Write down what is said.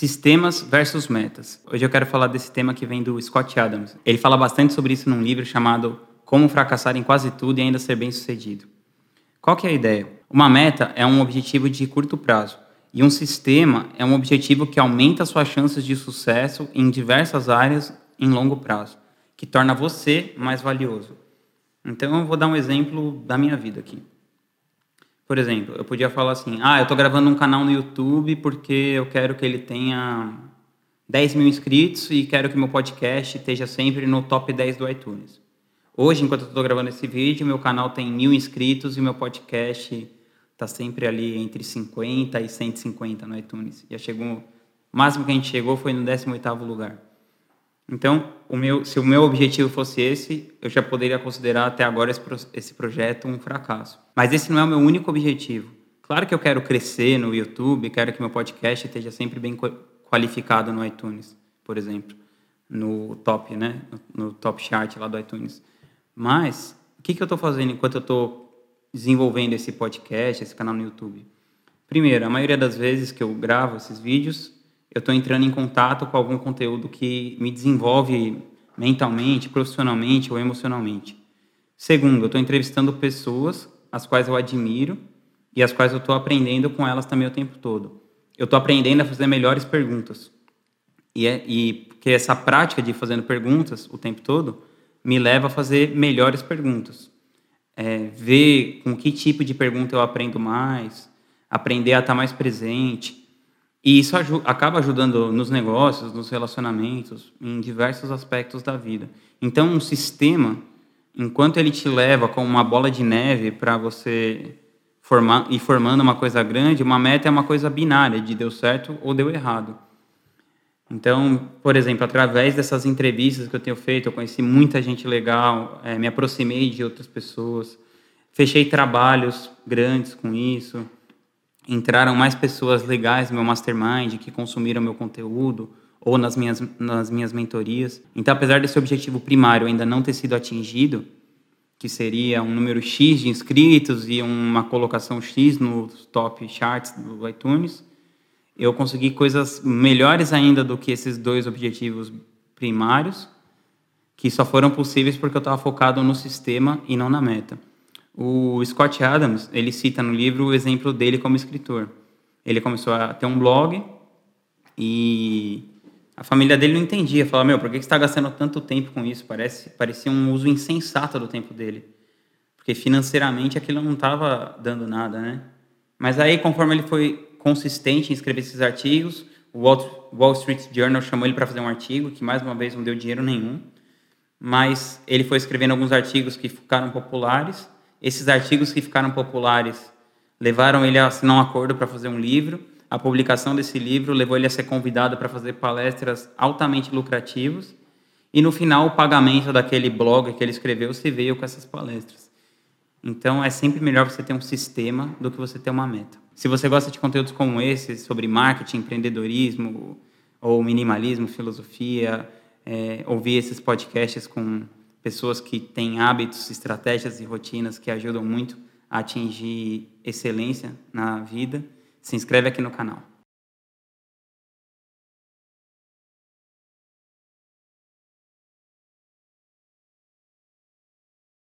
Sistemas versus metas. Hoje eu quero falar desse tema que vem do Scott Adams. Ele fala bastante sobre isso num livro chamado Como Fracassar em Quase Tudo e Ainda Ser Bem-Sucedido. Qual que é a ideia? Uma meta é um objetivo de curto prazo e um sistema é um objetivo que aumenta suas chances de sucesso em diversas áreas em longo prazo, que torna você mais valioso. Então eu vou dar um exemplo da minha vida aqui. Por exemplo, eu podia falar assim: ah, eu estou gravando um canal no YouTube porque eu quero que ele tenha 10 mil inscritos e quero que meu podcast esteja sempre no top 10 do iTunes. Hoje, enquanto eu estou gravando esse vídeo, meu canal tem mil inscritos e meu podcast está sempre ali entre 50 e 150 no iTunes. Já chegou, o máximo que a gente chegou foi no 18º lugar. Então, o meu, se o meu objetivo fosse esse, eu já poderia considerar até agora esse, esse projeto um fracasso. Mas esse não é o meu único objetivo. Claro que eu quero crescer no YouTube, quero que meu podcast esteja sempre bem qualificado no iTunes, por exemplo, no top, né, no, top chart lá do iTunes. Mas o que, que eu estou fazendo enquanto eu estou desenvolvendo esse podcast, esse canal no YouTube? Primeiro, a maioria das vezes que eu gravo esses vídeos, eu estou entrando em contato com algum conteúdo que me desenvolve mentalmente, profissionalmente ou emocionalmente. Segundo, eu estou entrevistando pessoas as quais eu admiro e as quais eu estou aprendendo com elas também o tempo todo. Eu estou aprendendo a fazer melhores perguntas. E, é, e essa prática de fazendo perguntas o tempo todo me leva a fazer melhores perguntas. É, ver com que tipo de pergunta eu aprendo mais, aprender a estar mais presente, e isso acaba ajudando nos negócios, nos relacionamentos, em diversos aspectos da vida. Então, um sistema, enquanto ele te leva como uma bola de neve para você formar e formando uma coisa grande, uma meta é uma coisa binária, de deu certo ou deu errado. Então, por exemplo, através dessas entrevistas que eu tenho feito, eu conheci muita gente legal, é, me aproximei de outras pessoas, fechei trabalhos grandes com isso entraram mais pessoas legais no meu mastermind que consumiram meu conteúdo ou nas minhas, nas minhas mentorias. Então, apesar desse objetivo primário ainda não ter sido atingido, que seria um número X de inscritos e uma colocação X nos top charts do iTunes, eu consegui coisas melhores ainda do que esses dois objetivos primários, que só foram possíveis porque eu estava focado no sistema e não na meta. O Scott Adams, ele cita no livro o exemplo dele como escritor. Ele começou a ter um blog e a família dele não entendia. Falava, meu, por que você está gastando tanto tempo com isso? Parece, parecia um uso insensato do tempo dele. Porque financeiramente aquilo não estava dando nada, né? Mas aí, conforme ele foi consistente em escrever esses artigos, o Wall Street Journal chamou ele para fazer um artigo, que mais uma vez não deu dinheiro nenhum. Mas ele foi escrevendo alguns artigos que ficaram populares esses artigos que ficaram populares levaram ele a assinar um acordo para fazer um livro. A publicação desse livro levou ele a ser convidado para fazer palestras altamente lucrativas. E no final, o pagamento daquele blog que ele escreveu se veio com essas palestras. Então, é sempre melhor você ter um sistema do que você ter uma meta. Se você gosta de conteúdos como esse, sobre marketing, empreendedorismo, ou minimalismo, filosofia, é, ouvir esses podcasts com pessoas que têm hábitos, estratégias e rotinas que ajudam muito a atingir excelência na vida, se inscreve aqui no canal.